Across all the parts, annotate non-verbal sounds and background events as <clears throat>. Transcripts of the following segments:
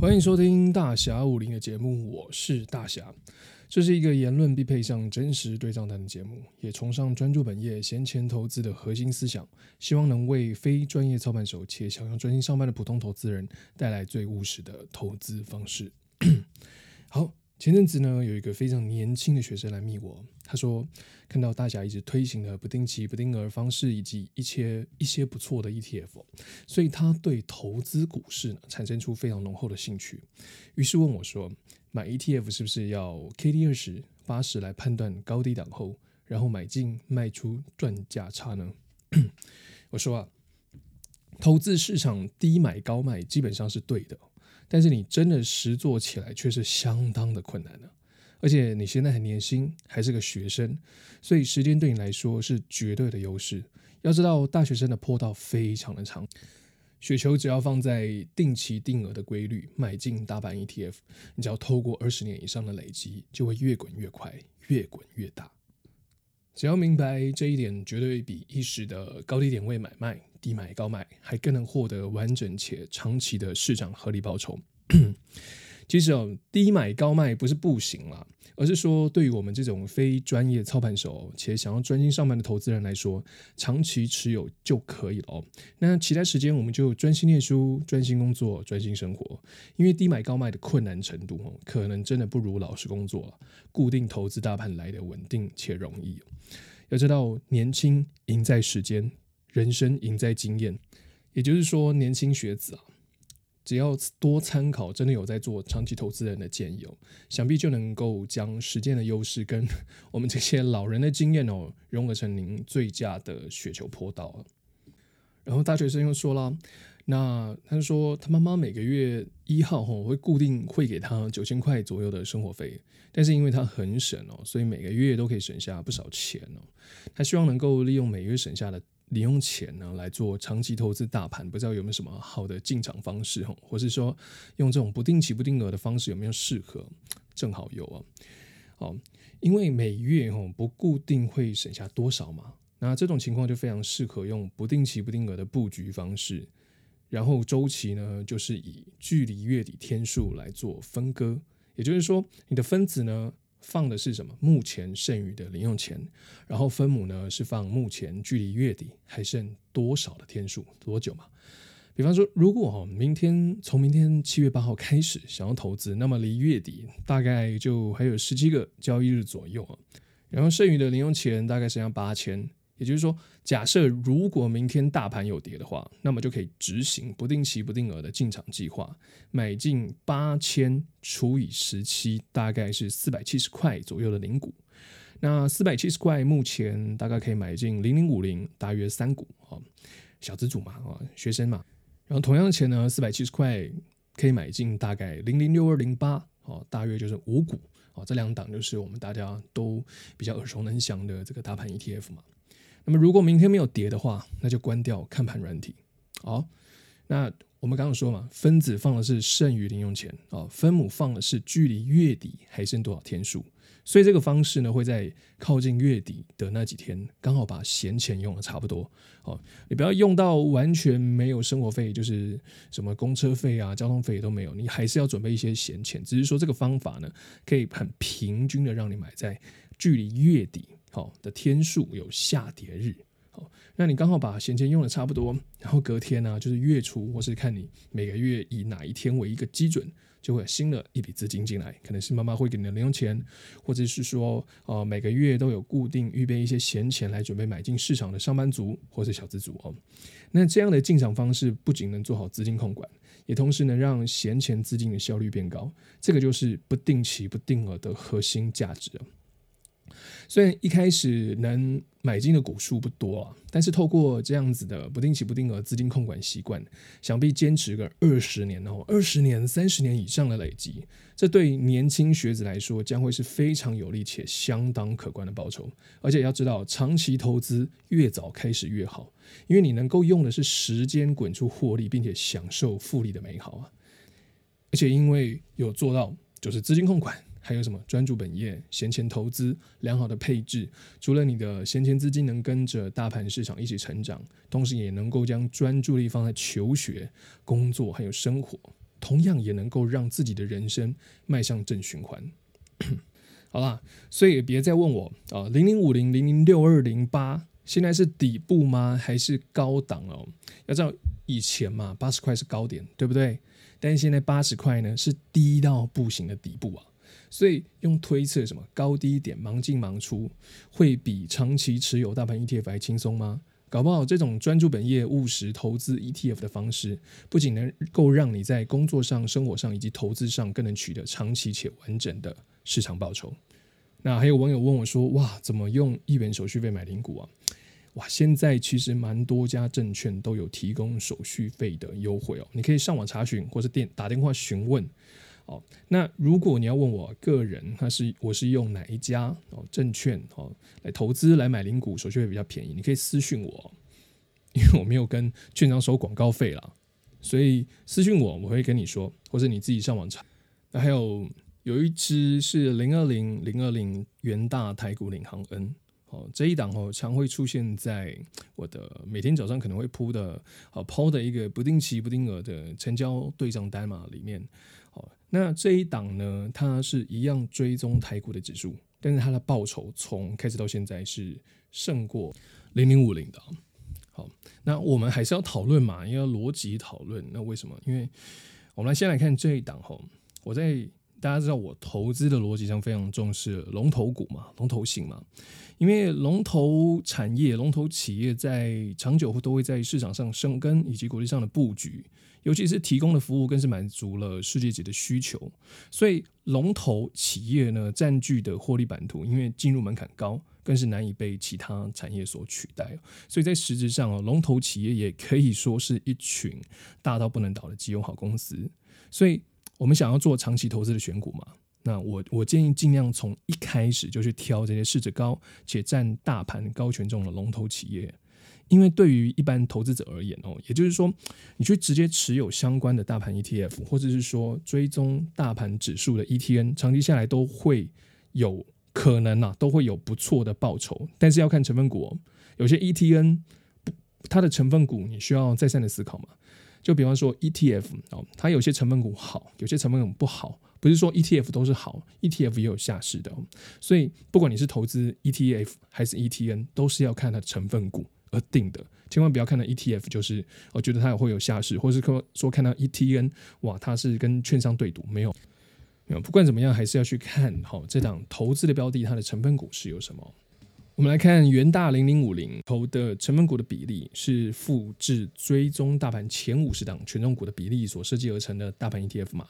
欢迎收听大侠武林的节目，我是大侠。这是一个言论必配上真实对账单的节目，也崇尚专注本业、闲钱投资的核心思想，希望能为非专业操盘手且想要专心上班的普通投资人带来最务实的投资方式。<coughs> 好。前阵子呢，有一个非常年轻的学生来密我，他说看到大侠一直推行的不定期不定额方式，以及一些一些不错的 ETF，所以他对投资股市呢产生出非常浓厚的兴趣，于是问我说，买 ETF 是不是要 KD 二十八十来判断高低档后，然后买进卖出赚价差呢？<coughs> 我说啊，投资市场低买高卖基本上是对的。但是你真的实做起来却是相当的困难呢，而且你现在很年轻，还是个学生，所以时间对你来说是绝对的优势。要知道，大学生的坡道非常的长，雪球只要放在定期定额的规律买进大盘 ETF，你只要透过二十年以上的累积，就会越滚越快，越滚越大。只要明白这一点，绝对比一时的高低点位买卖、低买高卖还更能获得完整且长期的市场合理报酬。其实哦，低买高卖不是不行啦，而是说对于我们这种非专业操盘手且想要专心上班的投资人来说，长期持有就可以了哦。那其他时间我们就专心念书、专心工作、专心生活。因为低买高卖的困难程度，可能真的不如老实工作。固定投资大盘来的稳定且容易。要知道，年轻赢在时间，人生赢在经验。也就是说，年轻学子啊，只要多参考真的有在做长期投资人的建议哦，想必就能够将实践的优势跟 <laughs> 我们这些老人的经验哦，融合成您最佳的雪球坡道。然后大学生又说了。那他说，他妈妈每个月一号吼会固定汇给他九千块左右的生活费，但是因为他很省哦，所以每个月都可以省下不少钱哦。他希望能够利用每月省下的零用钱呢来做长期投资大盘，不知道有没有什么好的进场方式吼，或是说用这种不定期不定额的方式有没有适合？正好有啊，哦，因为每月吼不固定会省下多少嘛，那这种情况就非常适合用不定期不定额的布局方式。然后周期呢，就是以距离月底天数来做分割，也就是说，你的分子呢放的是什么？目前剩余的零用钱，然后分母呢是放目前距离月底还剩多少的天数，多久嘛？比方说，如果明天从明天七月八号开始想要投资，那么离月底大概就还有十七个交易日左右啊，然后剩余的零用钱大概剩下八千。也就是说，假设如果明天大盘有跌的话，那么就可以执行不定期不定额的进场计划，买进八千除以十七，大概是四百七十块左右的零股。那四百七十块目前大概可以买进零零五零，大约三股啊，小资主嘛啊，学生嘛。然后同样的钱呢，四百七十块可以买进大概零零六二零八，哦，大约就是五股。哦，这两档就是我们大家都比较耳熟能详的这个大盘 ETF 嘛。那么如果明天没有跌的话，那就关掉看盘软体。好，那我们刚刚说嘛，分子放的是剩余零用钱啊，分母放的是距离月底还剩多少天数，所以这个方式呢，会在靠近月底的那几天，刚好把闲钱用的差不多。哦，你不要用到完全没有生活费，就是什么公车费啊、交通费都没有，你还是要准备一些闲钱。只是说这个方法呢，可以很平均的让你买在距离月底。好的天数有下跌日，好，那你刚好把闲钱用的差不多，然后隔天呢、就是月初，或是看你每个月以哪一天为一个基准，就会有新的一笔资金进来，可能是妈妈会给你的零用钱，或者是说，呃，每个月都有固定预备一些闲钱来准备买进市场的上班族或者小资族哦。那这样的进场方式不仅能做好资金控管，也同时能让闲钱资金的效率变高，这个就是不定期不定额的核心价值。虽然一开始能买进的股数不多啊，但是透过这样子的不定期不定额资金控管习惯，想必坚持个二十年哦，二十年、三十年以上的累积，这对年轻学子来说将会是非常有利且相当可观的报酬。而且要知道，长期投资越早开始越好，因为你能够用的是时间滚出获利，并且享受复利的美好啊。而且因为有做到，就是资金控管。还有什么专注本业、闲钱投资、良好的配置？除了你的闲钱资金能跟着大盘市场一起成长，同时也能够将专注力放在求学、工作还有生活，同样也能够让自己的人生迈向正循环。<coughs> 好啦，所以别再问我啊，零零五零零零六二零八现在是底部吗？还是高档哦？要知道以前嘛，八十块是高点，对不对？但是现在八十块呢，是低到不行的底部啊。所以用推测什么高低点忙进忙出，会比长期持有大盘 ETF 还轻松吗？搞不好这种专注本业务实投资 ETF 的方式，不仅能够让你在工作上、生活上以及投资上更能取得长期且完整的市场报酬。那还有网友问我说：“哇，怎么用一元手续费买零股啊？”哇，现在其实蛮多家证券都有提供手续费的优惠哦，你可以上网查询，或是电打电话询问。哦，那如果你要问我个人，他是我是用哪一家哦证券哦来投资来买零股，手续费比较便宜，你可以私讯我，因为我没有跟券商收广告费啦，所以私讯我，我会跟你说，或者你自己上网查。那还有有一支是零二零零二零元大台股领航 N，哦这一档哦常会出现在我的每天早上可能会铺的哦抛的一个不定期不定额的成交对账单嘛里面。那这一档呢，它是一样追踪台股的指数，但是它的报酬从开始到现在是胜过零零五零的。好，那我们还是要讨论嘛，要逻辑讨论。那为什么？因为我们来先来看这一档哈，我在大家知道我投资的逻辑上非常重视龙头股嘛，龙头型嘛，因为龙头产业、龙头企业在长久都会在市场上生根，以及国际上的布局。尤其是提供的服务，更是满足了世界级的需求。所以龙头企业呢，占据的获利版图，因为进入门槛高，更是难以被其他产业所取代。所以在实质上啊，龙头企业也可以说是一群大到不能倒的绩优好公司。所以我们想要做长期投资的选股嘛，那我我建议尽量从一开始就去挑这些市值高且占大盘高权重的龙头企业。因为对于一般投资者而言哦，也就是说，你去直接持有相关的大盘 ETF，或者是说追踪大盘指数的 ETN，长期下来都会有可能啊，都会有不错的报酬。但是要看成分股哦，有些 ETN 它的成分股你需要再三的思考嘛。就比方说 ETF 哦，它有些成分股好，有些成分股不好，不是说 ETF 都是好，ETF 也有下市的。所以不管你是投资 ETF 还是 ETN，都是要看它的成分股。而定的，千万不要看到 ETF，就是我觉得它也会有下市，或是说说看到 ETN，哇，它是跟券商对赌，没有，没有，不管怎么样，还是要去看好这档投资的标的，它的成分股是有什么。我们来看元大零零五零投的成分股的比例是复制追踪大盘前五十档权重股的比例所设计而成的大盘 ETF 嘛，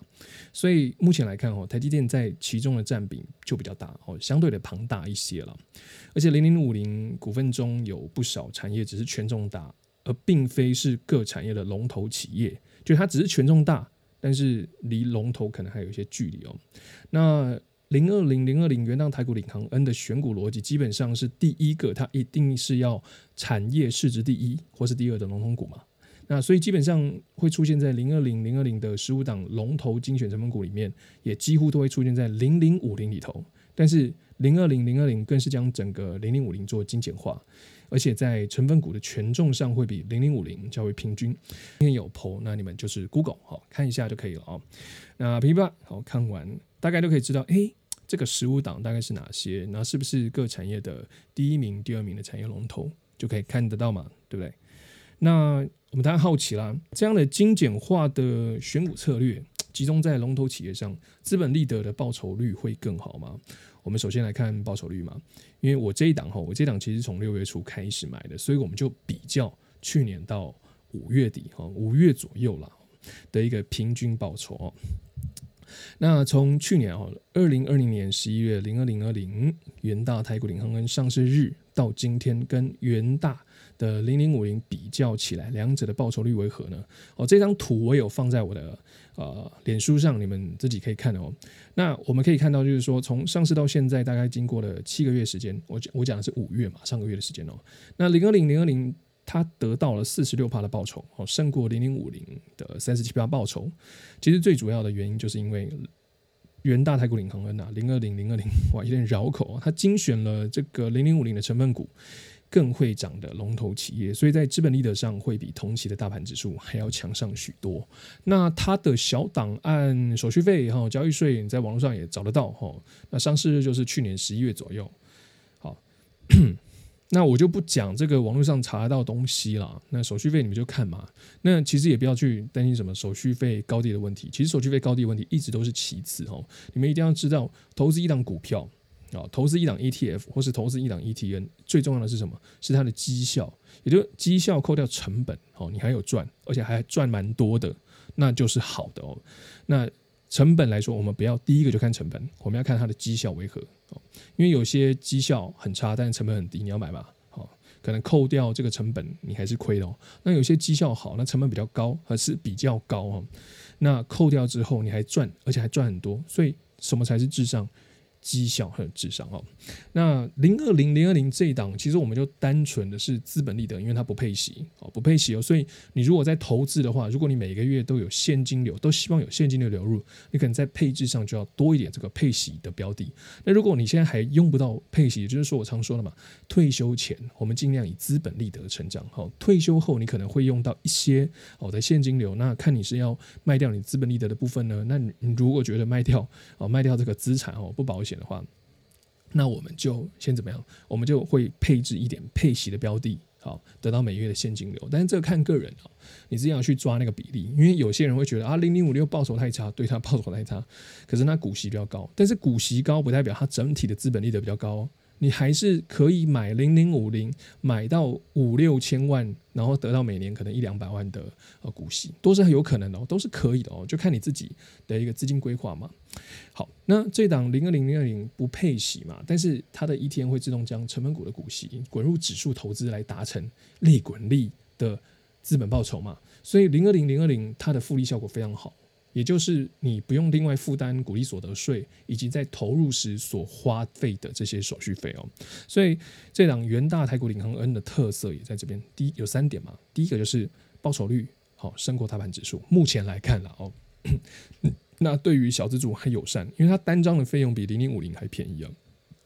所以目前来看哦，台积电在其中的占比就比较大哦，相对的庞大一些了。而且零零五零股份中有不少产业只是权重大，而并非是各产业的龙头企业，就它只是权重大，但是离龙头可能还有一些距离哦。那零二零零二零元大台股领航 N 的选股逻辑基本上是第一个，它一定是要产业市值第一或是第二的龙头股嘛。那所以基本上会出现在零二零零二零的十五档龙头精选成分股里面，也几乎都会出现在零零五零里头。但是零二零零二零更是将整个零零五零做精简化，而且在成分股的权重上会比零零五零较为平均。今天有 PO，那你们就是 Google 好看一下就可以了啊。那噼啪好看完，大概都可以知道，诶。这个十五档大概是哪些？那是不是各产业的第一名、第二名的产业龙头就可以看得到嘛？对不对？那我们当然好奇啦，这样的精简化的选股策略，集中在龙头企业上，资本利得的报酬率会更好吗？我们首先来看报酬率嘛，因为我这一档哈，我这档其实从六月初开始买的，所以我们就比较去年到五月底哈，五月左右啦的一个平均报酬哦。那从去年哦，二零二零年十一月零二零二零元大台股领航 N 上市日到今天，跟元大的零零五零比较起来，两者的报酬率为何呢？哦，这张图我有放在我的呃脸书上，你们自己可以看哦。那我们可以看到，就是说从上市到现在，大概经过了七个月时间，我我讲的是五月嘛，上个月的时间哦。那零二零零二零。它得到了四十六趴的报酬，哦，胜过零零五零的三十七趴报酬。其实最主要的原因就是因为元大太股领航恩啊，零二零零二零 <laughs> 哇，有点绕口啊。它精选了这个零零五零的成分股，更会涨的龙头企业，所以在资本利得上会比同期的大盘指数还要强上许多。那它的小档案手续费哈，交易税你在网络上也找得到哈。那上市日就是去年十一月左右。好，那我就不讲这个网络上查得到东西了。那手续费你们就看嘛。那其实也不要去担心什么手续费高低的问题。其实手续费高低问题一直都是其次哦。你们一定要知道，投资一档股票。啊，投资一档 ETF 或是投资一档 ETN，最重要的是什么？是它的绩效，也就绩效扣掉成本，哦，你还有赚，而且还赚蛮多的，那就是好的哦。那成本来说，我们不要第一个就看成本，我们要看它的绩效为何。因为有些绩效很差，但是成本很低，你要买吧？好，可能扣掉这个成本，你还是亏的哦。那有些绩效好，那成本比较高，还是比较高哦。那扣掉之后，你还赚，而且还赚很多，所以什么才是智商？绩效和智商哦，那零二零零二零这一档，其实我们就单纯的是资本利得，因为它不配息哦，不配息哦，所以你如果在投资的话，如果你每个月都有现金流，都希望有现金流流入，你可能在配置上就要多一点这个配息的标的。那如果你现在还用不到配息，也就是说我常说的嘛，退休前我们尽量以资本利得成长，好，退休后你可能会用到一些好的现金流，那看你是要卖掉你资本利得的部分呢？那你如果觉得卖掉哦，卖掉这个资产哦不保险。的话，那我们就先怎么样？我们就会配置一点配息的标的，好，得到每月的现金流。但是这个看个人啊，你自己要去抓那个比例，因为有些人会觉得啊，零零五六报酬太差，对他报酬太差，可是他股息比较高，但是股息高不代表它整体的资本利得比较高。你还是可以买零零五零，买到五六千万，然后得到每年可能一两百万的呃股息，都是很有可能的哦，都是可以的哦，就看你自己的一个资金规划嘛。好，那这档零二零零二零不配息嘛，但是它的 ETN 会自动将成分股的股息滚入指数投资来达成利滚利的资本报酬嘛，所以零二零零二零它的复利效果非常好。也就是你不用另外负担股利所得税，以及在投入时所花费的这些手续费哦。所以这档元大台股领航 N 的特色也在这边。第一有三点嘛，第一个就是报酬率好胜过大盘指数。目前来看了哦，<coughs> 那对于小资主很友善，因为它单张的费用比零零五零还便宜啊。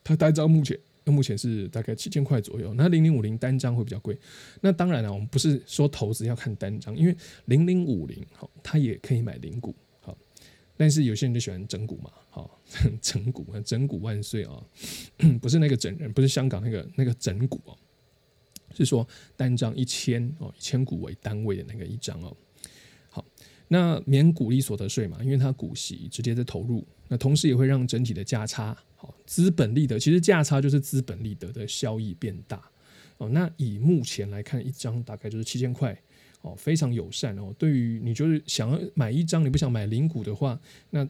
它单张目前。那目前是大概七千块左右，那零零五零单张会比较贵。那当然了，我们不是说投资要看单张，因为零零五零好，它也可以买零股好，但是有些人就喜欢整股嘛，好 <laughs> 整股整股万岁啊，不是那个整人，不是香港那个那个整股哦，是说单张一千哦，一千股为单位的那个一张哦。那免股利所得税嘛，因为它股息直接在投入，那同时也会让整体的价差。好资本利得其实价差就是资本利得的效益变大哦。那以目前来看，一张大概就是七千块哦，非常友善哦。对于你就是想要买一张，你不想买零股的话，那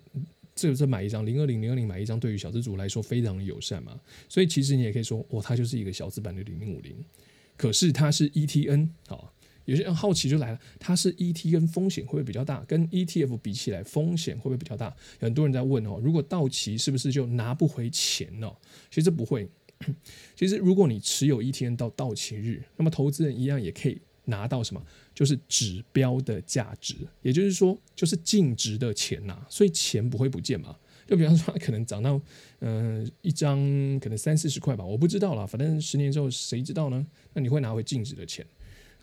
这这买一张零二零零二零买一张，对于小资族来说非常友善嘛。所以其实你也可以说，哦，它就是一个小资版的零零五零，可是它是 ETN 啊。有些人好奇就来了，它是 ET 跟风险会不会比较大？跟 ETF 比起来，风险会不会比较大？很多人在问哦，如果到期是不是就拿不回钱呢？其实不会。<clears throat> 其实如果你持有 ETN 到到期日，那么投资人一样也可以拿到什么？就是指标的价值，也就是说，就是净值的钱呐。所以钱不会不见嘛。就比方说，可能涨到嗯、一张可能三四十块吧，我不知道啦，反正十年之后谁知道呢？那你会拿回净值的钱。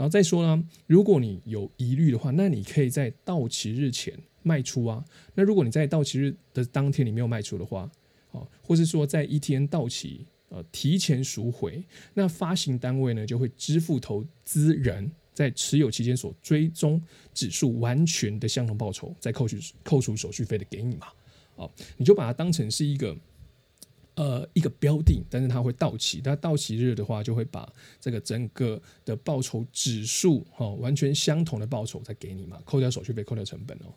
然后再说呢，如果你有疑虑的话，那你可以在到期日前卖出啊。那如果你在到期日的当天你没有卖出的话，啊，或是说在 ETN 到期呃提前赎回，那发行单位呢就会支付投资人在持有期间所追踪指数完全的相同报酬，再扣除扣除手续费的给你嘛。啊，你就把它当成是一个。呃，一个标的，但是它会到期，它到期日的话，就会把这个整个的报酬指数哈、哦，完全相同的报酬再给你嘛，扣掉手续费，扣掉成本哦。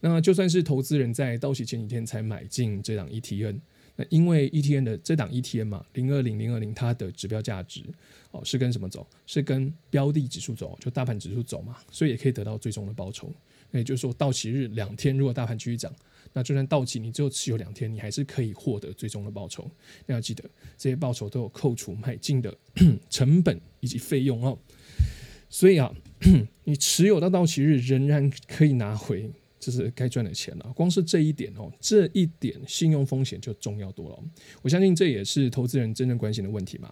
那就算是投资人在到期前几天才买进这档 ETN，那因为 ETN 的这档 ETN 嘛，零二零零二零，它的指标价值哦是跟什么走？是跟标的指数走，就大盘指数走嘛，所以也可以得到最终的报酬。那也就是说，到期日两天，如果大盘继续涨。那就算到期，你只有持有两天，你还是可以获得最终的报酬。那要记得，这些报酬都有扣除买进的 <clears throat> 成本以及费用哦。所以啊，<clears throat> 你持有到到期日仍然可以拿回，就是该赚的钱了。光是这一点哦，这一点信用风险就重要多了。我相信这也是投资人真正关心的问题嘛。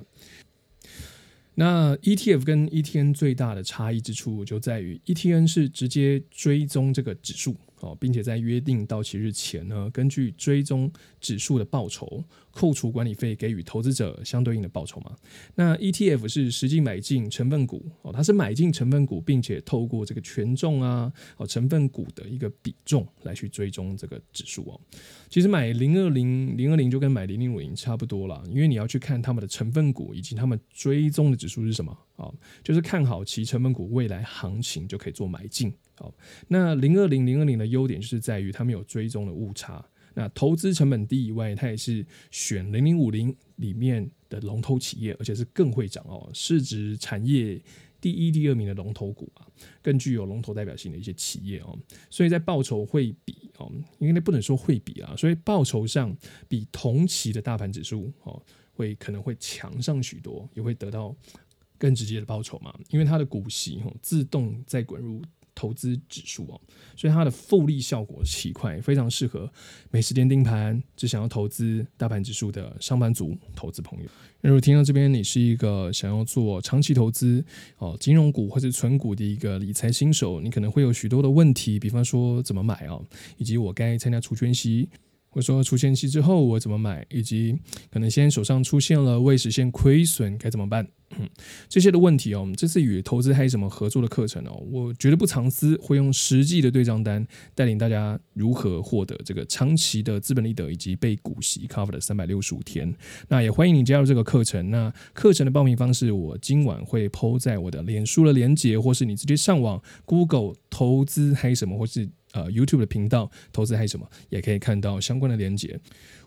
那 ETF 跟 ETN 最大的差异之处就在于，ETN 是直接追踪这个指数。哦，并且在约定到期日前呢，根据追踪指数的报酬，扣除管理费，给予投资者相对应的报酬嘛。那 ETF 是实际买进成分股，哦，它是买进成分股，并且透过这个权重啊，哦，成分股的一个比重来去追踪这个指数哦。其实买零二零零二零就跟买零零五零差不多了，因为你要去看他们的成分股以及他们追踪的指数是什么啊，就是看好其成分股未来行情就可以做买进。好，那零二零零二零的优点就是在于他们有追踪的误差，那投资成本低以外，它也是选零零五零里面的龙头企业，而且是更会涨哦，市值产业第一、第二名的龙头股啊，更具有龙头代表性的一些企业哦，所以在报酬会比哦，因为那不能说会比啊，所以报酬上比同期的大盘指数哦，会可能会强上许多，也会得到更直接的报酬嘛，因为它的股息哦自动再滚入。投资指数哦，所以它的复利效果奇快，非常适合没时间盯盘、只想要投资大盘指数的上班族投资朋友。如果听到这边，你是一个想要做长期投资哦，金融股或者存股的一个理财新手，你可能会有许多的问题，比方说怎么买哦，以及我该参加除权息。或者说出现期之后我怎么买，以及可能现在手上出现了未实现亏损该怎么办？这些的问题哦，我们这次与投资嗨什么合作的课程哦，我绝对不藏私，会用实际的对账单带领大家如何获得这个长期的资本利得以及被股息 cover 的三百六十五天。那也欢迎你加入这个课程。那课程的报名方式，我今晚会 po 在我的脸书的连结，或是你直接上网 Google 投资嗨什么，或是。呃，YouTube 的频道投资还有什么，也可以看到相关的连接。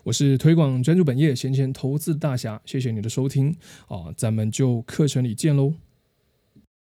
我是推广专注本业、闲钱投资大侠，谢谢你的收听啊，咱们就课程里见喽。